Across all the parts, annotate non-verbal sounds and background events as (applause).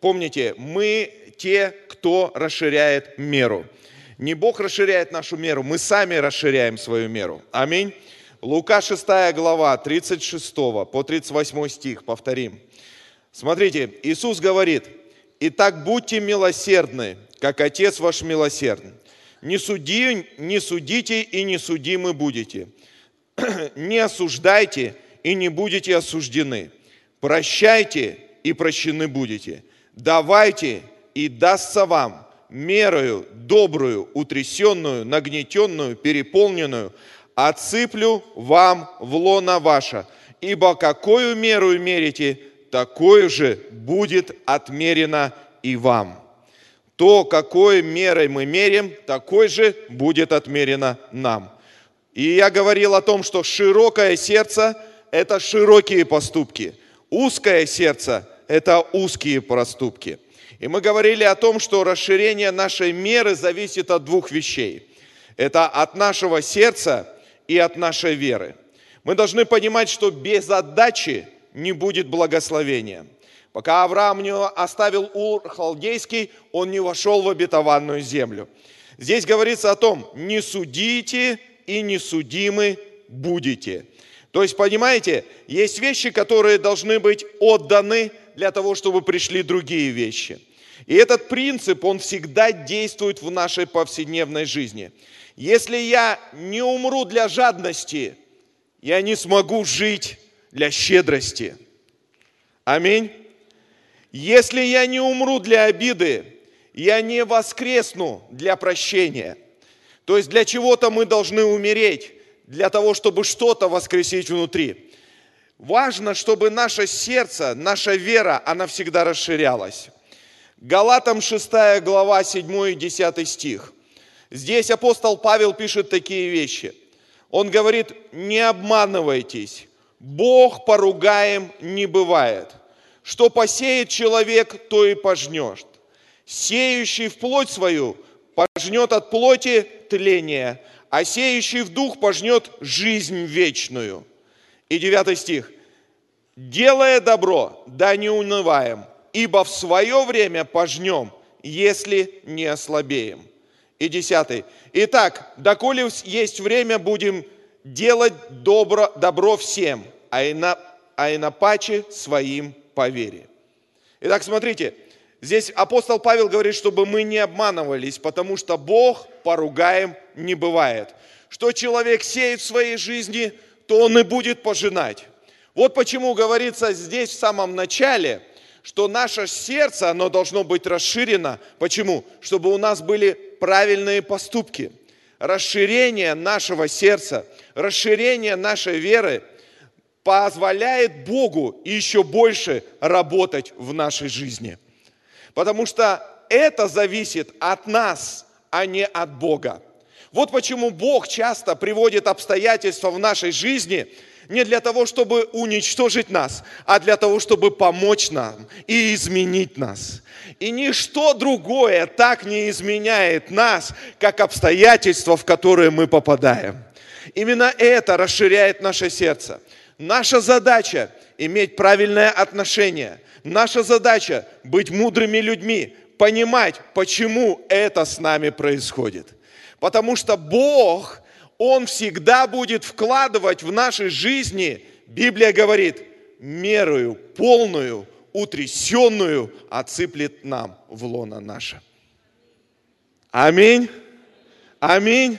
помните, мы те, кто расширяет меру. Не Бог расширяет нашу меру, мы сами расширяем свою меру. Аминь. Лука 6 глава, 36 по 38 стих, повторим. Смотрите, Иисус говорит, «Итак, будьте милосердны, как Отец ваш милосерден. Не, суди, не судите и не судимы будете. (clears throat) Не осуждайте и не будете осуждены. Прощайте и прощены будете. Давайте и дастся вам мерою добрую, утрясенную, нагнетенную, переполненную, отсыплю вам в лона ваше. Ибо какую меру мерите, такое же будет отмерено и вам. То, какой мерой мы мерим, такой же будет отмерено нам. И я говорил о том, что широкое сердце – это широкие поступки. Узкое сердце – это узкие проступки. И мы говорили о том, что расширение нашей меры зависит от двух вещей. Это от нашего сердца и от нашей веры. Мы должны понимать, что без отдачи не будет благословения. Пока Авраам не оставил Ур Халдейский, он не вошел в обетованную землю. Здесь говорится о том, не судите и не судимы будете. То есть, понимаете, есть вещи, которые должны быть отданы для того, чтобы пришли другие вещи. И этот принцип, он всегда действует в нашей повседневной жизни. Если я не умру для жадности, я не смогу жить для щедрости. Аминь. Если я не умру для обиды, я не воскресну для прощения. То есть для чего-то мы должны умереть, для того, чтобы что-то воскресить внутри. Важно, чтобы наше сердце, наша вера, она всегда расширялась. Галатам 6 глава 7 и 10 стих. Здесь апостол Павел пишет такие вещи. Он говорит, не обманывайтесь, Бог поругаем не бывает. Что посеет человек, то и пожнешь. Сеющий в плоть свою пожнет от плоти тление, а сеющий в дух пожнет жизнь вечную. И девятый стих. Делая добро, да не унываем, ибо в свое время пожнем, если не ослабеем. И десятый. Итак, доколе есть время, будем делать добро, добро всем, а, и на, а инопаче своим по вере. Итак, смотрите, здесь апостол Павел говорит, чтобы мы не обманывались, потому что Бог поругаем не бывает. Что человек сеет в своей жизни, то он и будет пожинать. Вот почему говорится здесь в самом начале – что наше сердце, оно должно быть расширено. Почему? Чтобы у нас были правильные поступки. Расширение нашего сердца, расширение нашей веры позволяет Богу еще больше работать в нашей жизни. Потому что это зависит от нас, а не от Бога. Вот почему Бог часто приводит обстоятельства в нашей жизни – не для того, чтобы уничтожить нас, а для того, чтобы помочь нам и изменить нас. И ничто другое так не изменяет нас, как обстоятельства, в которые мы попадаем. Именно это расширяет наше сердце. Наша задача – иметь правильное отношение. Наша задача – быть мудрыми людьми, понимать, почему это с нами происходит. Потому что Бог он всегда будет вкладывать в нашей жизни, Библия говорит, мерою полную, утрясенную отсыплет нам в лона наше. Аминь. Аминь.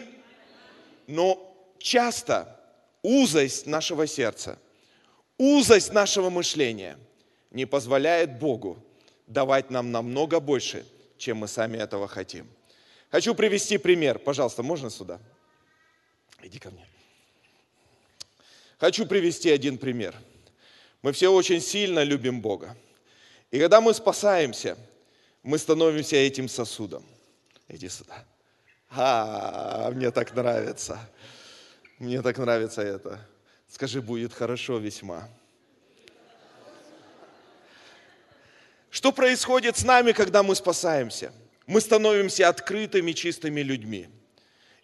Но часто узость нашего сердца, узость нашего мышления не позволяет Богу давать нам намного больше, чем мы сами этого хотим. Хочу привести пример. Пожалуйста, можно сюда? Иди ко мне. Хочу привести один пример. Мы все очень сильно любим Бога. И когда мы спасаемся, мы становимся этим сосудом. Иди сюда. А, мне так нравится. Мне так нравится это. Скажи, будет хорошо весьма. Что происходит с нами, когда мы спасаемся? Мы становимся открытыми, чистыми людьми.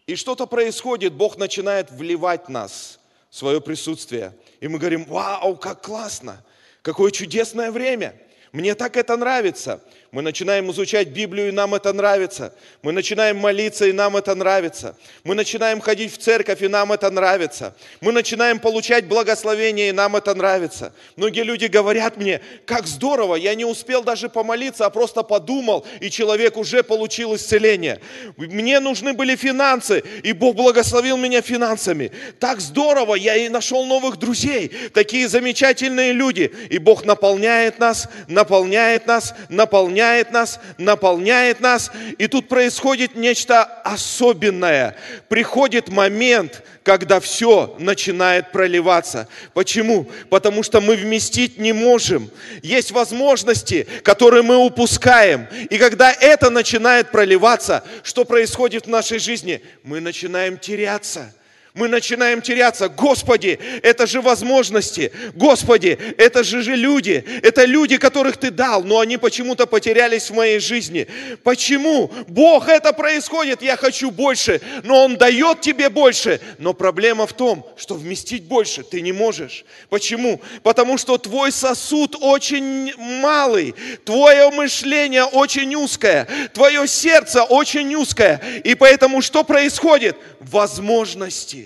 И что-то происходит, Бог начинает вливать в нас свое присутствие. И мы говорим, вау, как классно, какое чудесное время. Мне так это нравится. Мы начинаем изучать Библию, и нам это нравится. Мы начинаем молиться, и нам это нравится. Мы начинаем ходить в церковь, и нам это нравится. Мы начинаем получать благословение, и нам это нравится. Многие люди говорят мне, как здорово, я не успел даже помолиться, а просто подумал, и человек уже получил исцеление. Мне нужны были финансы, и Бог благословил меня финансами. Так здорово, я и нашел новых друзей, такие замечательные люди. И Бог наполняет нас, наполняет нас, наполняет наполняет нас, наполняет нас. И тут происходит нечто особенное. Приходит момент, когда все начинает проливаться. Почему? Потому что мы вместить не можем. Есть возможности, которые мы упускаем. И когда это начинает проливаться, что происходит в нашей жизни? Мы начинаем теряться мы начинаем теряться. Господи, это же возможности. Господи, это же же люди. Это люди, которых Ты дал, но они почему-то потерялись в моей жизни. Почему? Бог, это происходит. Я хочу больше, но Он дает тебе больше. Но проблема в том, что вместить больше ты не можешь. Почему? Потому что твой сосуд очень малый, твое мышление очень узкое, твое сердце очень узкое. И поэтому что происходит? Возможности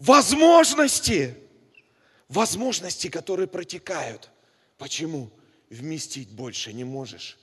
возможности, возможности, которые протекают. Почему? Вместить больше не можешь.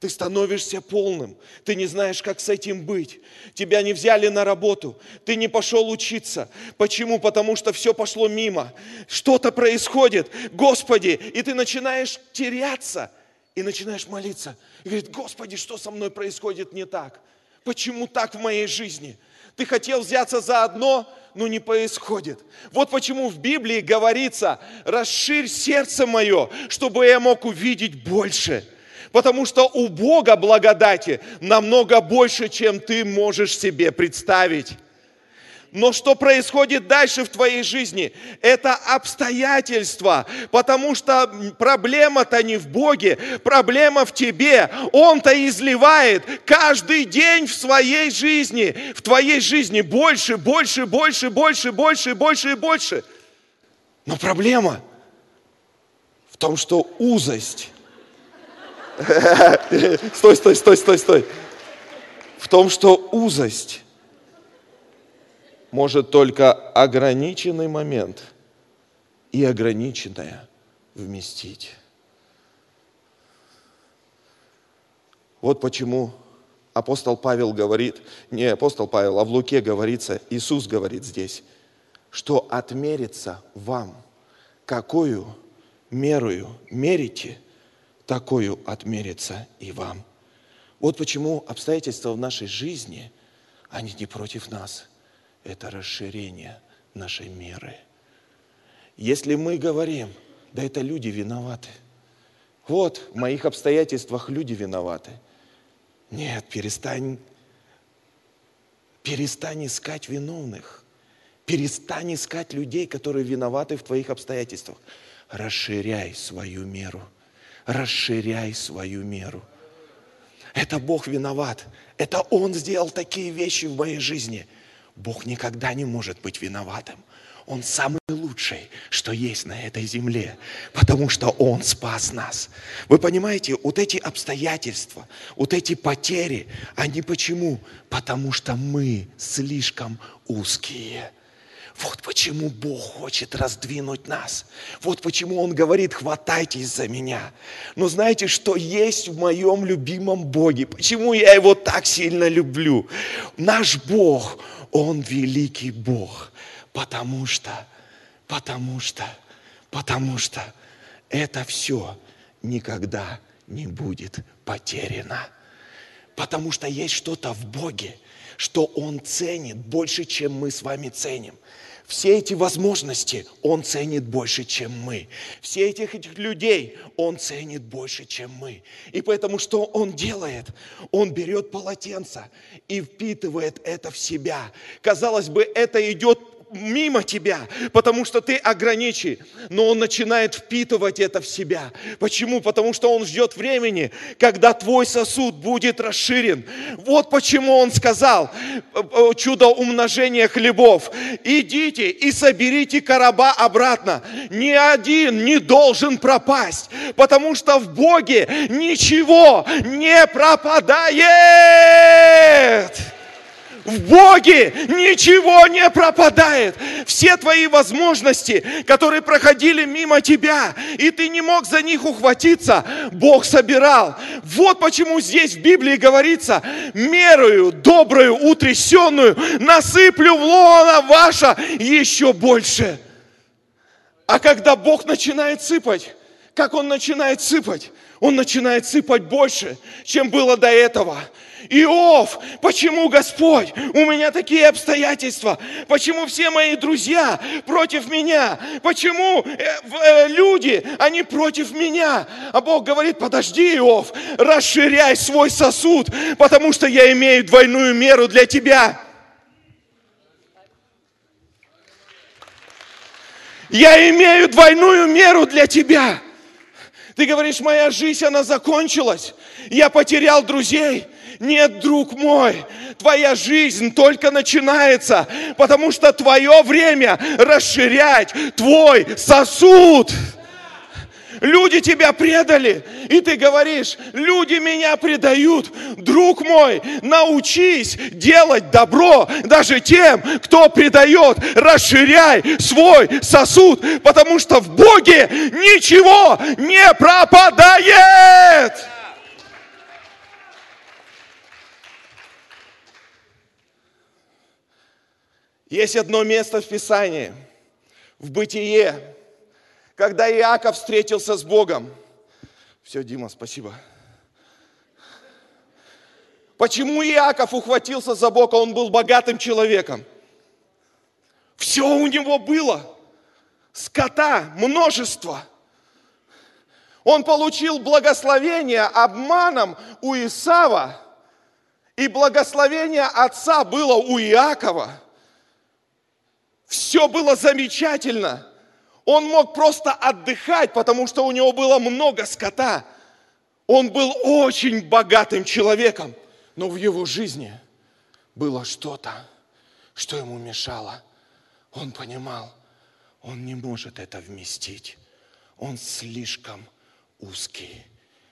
Ты становишься полным, ты не знаешь, как с этим быть. Тебя не взяли на работу, ты не пошел учиться. Почему? Потому что все пошло мимо. Что-то происходит, Господи, и ты начинаешь теряться и начинаешь молиться. И говорит, Господи, что со мной происходит не так? Почему так в моей жизни? Ты хотел взяться за одно, но не происходит. Вот почему в Библии говорится, расширь сердце мое, чтобы я мог увидеть больше. Потому что у Бога благодати намного больше, чем ты можешь себе представить. Но что происходит дальше в твоей жизни? Это обстоятельства, потому что проблема-то не в Боге, проблема в тебе. Он-то изливает каждый день в своей жизни, в твоей жизни больше, больше, больше, больше, больше, больше и больше. Но проблема в том, что узость. (laughs) Стой, стой, стой, стой, стой. В том, что узость может только ограниченный момент и ограниченное вместить. Вот почему апостол Павел говорит, не апостол Павел, а в Луке говорится, Иисус говорит здесь, что отмерится вам, какую мерую мерите, такую отмерится и вам. Вот почему обстоятельства в нашей жизни, они не против нас – это расширение нашей меры. Если мы говорим, да это люди виноваты. Вот, в моих обстоятельствах люди виноваты. Нет, перестань, перестань искать виновных. Перестань искать людей, которые виноваты в твоих обстоятельствах. Расширяй свою меру. Расширяй свою меру. Это Бог виноват. Это Он сделал такие вещи в моей жизни – Бог никогда не может быть виноватым. Он самый лучший, что есть на этой земле, потому что Он спас нас. Вы понимаете, вот эти обстоятельства, вот эти потери, они почему? Потому что мы слишком узкие. Вот почему Бог хочет раздвинуть нас. Вот почему Он говорит, хватайтесь за меня. Но знаете, что есть в моем любимом Боге? Почему я Его так сильно люблю? Наш Бог, он великий Бог, потому что, потому что, потому что это все никогда не будет потеряно. Потому что есть что-то в Боге, что Он ценит больше, чем мы с вами ценим. Все эти возможности Он ценит больше, чем мы. Все этих, этих людей Он ценит больше, чем мы. И поэтому что Он делает? Он берет полотенце и впитывает это в себя. Казалось бы, это идет мимо тебя, потому что ты ограничен. Но он начинает впитывать это в себя. Почему? Потому что он ждет времени, когда твой сосуд будет расширен. Вот почему он сказал, э, э, чудо умножения хлебов, идите и соберите короба обратно. Ни один не должен пропасть, потому что в Боге ничего не пропадает. В Боге ничего не пропадает. Все твои возможности, которые проходили мимо тебя, и ты не мог за них ухватиться, Бог собирал. Вот почему здесь в Библии говорится, мерою добрую, утрясенную, насыплю в лона ваша еще больше. А когда Бог начинает сыпать, как Он начинает сыпать? Он начинает сыпать больше, чем было до этого. Иов, почему Господь? У меня такие обстоятельства. Почему все мои друзья против меня? Почему э, э, люди, они против меня? А Бог говорит, подожди, Иов, расширяй свой сосуд, потому что я имею двойную меру для тебя. Я имею двойную меру для тебя. Ты говоришь, моя жизнь, она закончилась. Я потерял друзей. Нет, друг мой, твоя жизнь только начинается, потому что твое время расширять твой сосуд. Люди тебя предали, и ты говоришь, люди меня предают. Друг мой, научись делать добро даже тем, кто предает. Расширяй свой сосуд, потому что в Боге ничего не пропадает. Есть одно место в Писании, в Бытие, когда Иаков встретился с Богом. Все, Дима, спасибо. Почему Иаков ухватился за Бога? Он был богатым человеком. Все у него было. Скота множество. Он получил благословение обманом у Исава. И благословение отца было у Иакова – все было замечательно. Он мог просто отдыхать, потому что у него было много скота. Он был очень богатым человеком, но в его жизни было что-то, что ему мешало. Он понимал, он не может это вместить. Он слишком узкий,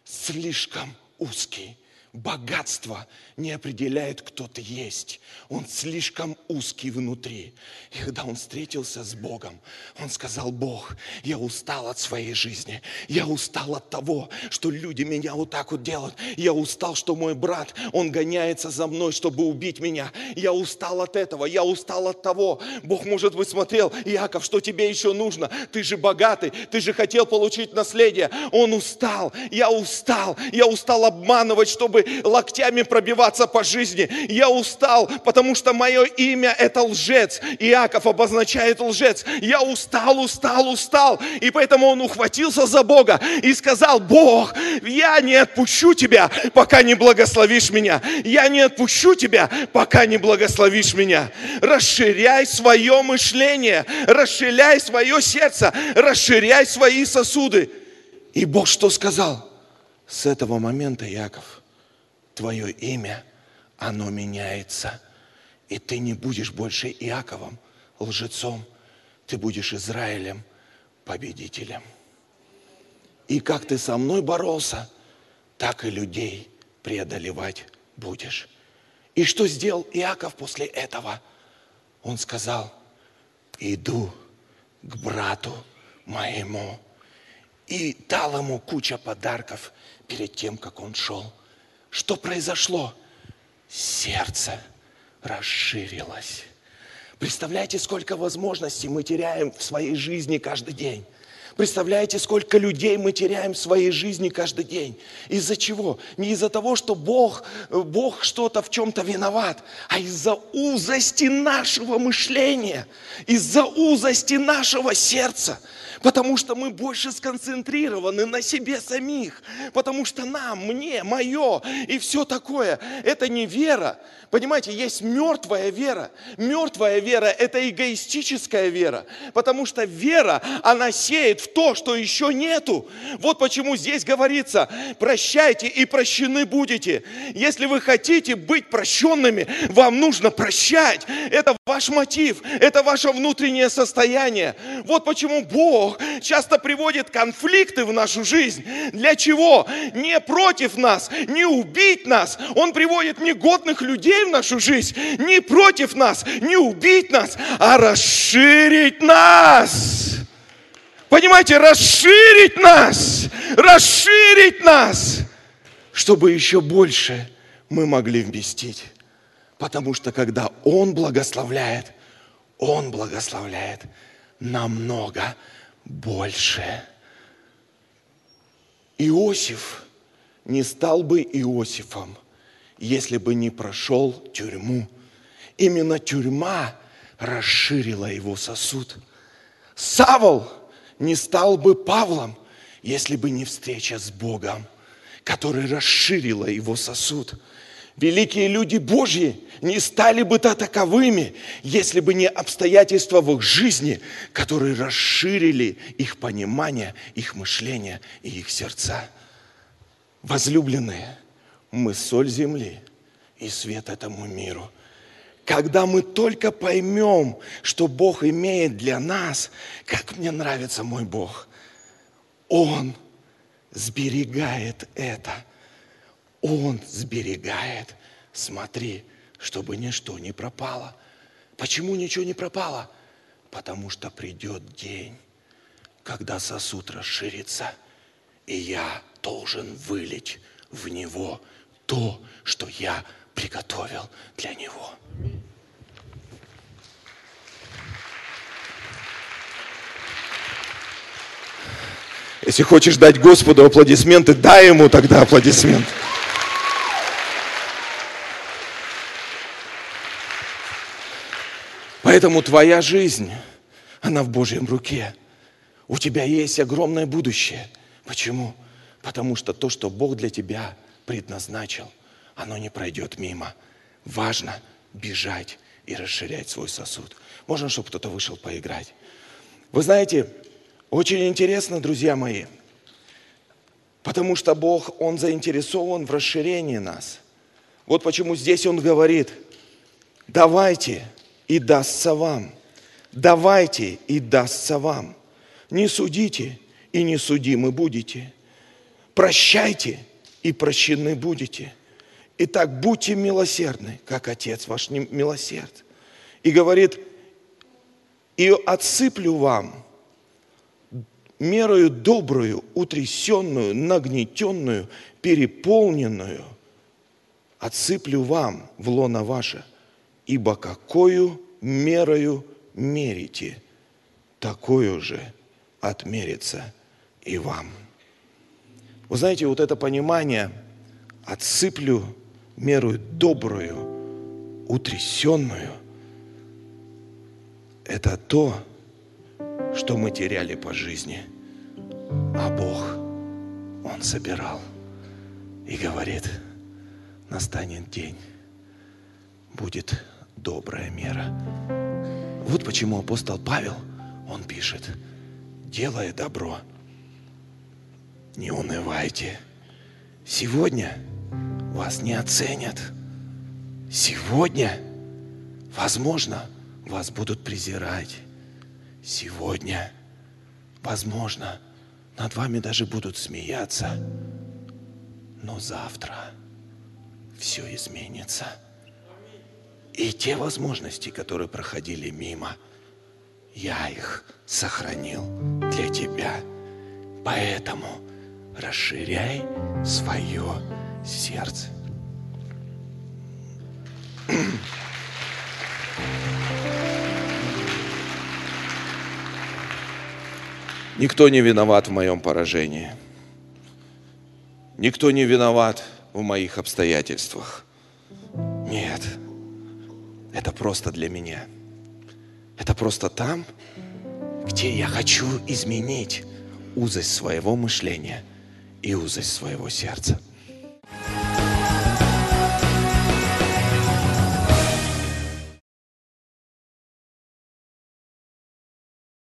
слишком узкий. Богатство не определяет, кто ты есть. Он слишком узкий внутри. И когда он встретился с Богом, он сказал, Бог, я устал от своей жизни. Я устал от того, что люди меня вот так вот делают. Я устал, что мой брат, он гоняется за мной, чтобы убить меня. Я устал от этого. Я устал от того. Бог, может быть, смотрел, Иаков, что тебе еще нужно? Ты же богатый, ты же хотел получить наследие. Он устал. Я устал. Я устал обманывать, чтобы локтями пробиваться по жизни. Я устал, потому что мое имя это лжец. Иаков обозначает лжец. Я устал, устал, устал. И поэтому он ухватился за Бога и сказал, Бог, я не отпущу тебя, пока не благословишь меня. Я не отпущу тебя, пока не благословишь меня. Расширяй свое мышление, расширяй свое сердце, расширяй свои сосуды. И Бог что сказал? С этого момента, Яков, твое имя, оно меняется. И ты не будешь больше Иаковом, лжецом, ты будешь Израилем, победителем. И как ты со мной боролся, так и людей преодолевать будешь. И что сделал Иаков после этого? Он сказал, иду к брату моему. И дал ему куча подарков перед тем, как он шел. Что произошло? Сердце расширилось. Представляете, сколько возможностей мы теряем в своей жизни каждый день. Представляете, сколько людей мы теряем в своей жизни каждый день? Из-за чего? Не из-за того, что Бог, Бог что-то в чем-то виноват, а из-за узости нашего мышления, из-за узости нашего сердца. Потому что мы больше сконцентрированы на себе самих. Потому что нам, мне, мое и все такое. Это не вера. Понимаете, есть мертвая вера. Мертвая вера – это эгоистическая вера. Потому что вера, она сеет в то, что еще нету. Вот почему здесь говорится, прощайте и прощены будете. Если вы хотите быть прощенными, вам нужно прощать. Это ваш мотив, это ваше внутреннее состояние. Вот почему Бог часто приводит конфликты в нашу жизнь. Для чего? Не против нас, не убить нас. Он приводит негодных людей в нашу жизнь. Не против нас, не убить нас, а расширить нас. Понимаете, расширить нас, расширить нас, чтобы еще больше мы могли вместить. Потому что когда Он благословляет, Он благословляет намного больше. Иосиф не стал бы Иосифом, если бы не прошел тюрьму. Именно тюрьма расширила его сосуд. Савол не стал бы Павлом, если бы не встреча с Богом, которая расширила его сосуд. Великие люди Божьи не стали бы то таковыми, если бы не обстоятельства в их жизни, которые расширили их понимание, их мышление и их сердца. Возлюбленные, мы соль земли и свет этому миру. Когда мы только поймем, что Бог имеет для нас, как мне нравится мой Бог, Он сберегает это – он сберегает. Смотри, чтобы ничто не пропало. Почему ничего не пропало? Потому что придет день, когда сосуд расширится, и я должен вылить в него то, что я приготовил для него. Если хочешь дать Господу аплодисменты, дай ему тогда аплодисменты. Поэтому твоя жизнь, она в Божьем руке. У тебя есть огромное будущее. Почему? Потому что то, что Бог для тебя предназначил, оно не пройдет мимо. Важно бежать и расширять свой сосуд. Можно, чтобы кто-то вышел поиграть? Вы знаете, очень интересно, друзья мои, потому что Бог, Он заинтересован в расширении нас. Вот почему здесь Он говорит, давайте и дастся вам. Давайте, и дастся вам. Не судите, и не судимы будете. Прощайте, и прощены будете. Итак, будьте милосердны, как Отец ваш милосерд. И говорит, и отсыплю вам мерою добрую, утрясенную, нагнетенную, переполненную, отсыплю вам в лоно ваше – ибо какую мерою мерите, такую же отмерится и вам. Вы знаете, вот это понимание «отсыплю меру добрую, утрясенную» – это то, что мы теряли по жизни, а Бог, Он собирал и говорит, настанет день, будет добрая мера. Вот почему апостол Павел, он пишет, делая добро, не унывайте. Сегодня вас не оценят. Сегодня, возможно, вас будут презирать. Сегодня, возможно, над вами даже будут смеяться. Но завтра все изменится. И те возможности, которые проходили мимо, я их сохранил для тебя. Поэтому расширяй свое сердце. Никто не виноват в моем поражении. Никто не виноват в моих обстоятельствах. Нет, это просто для меня. Это просто там, где я хочу изменить узость своего мышления и узость своего сердца.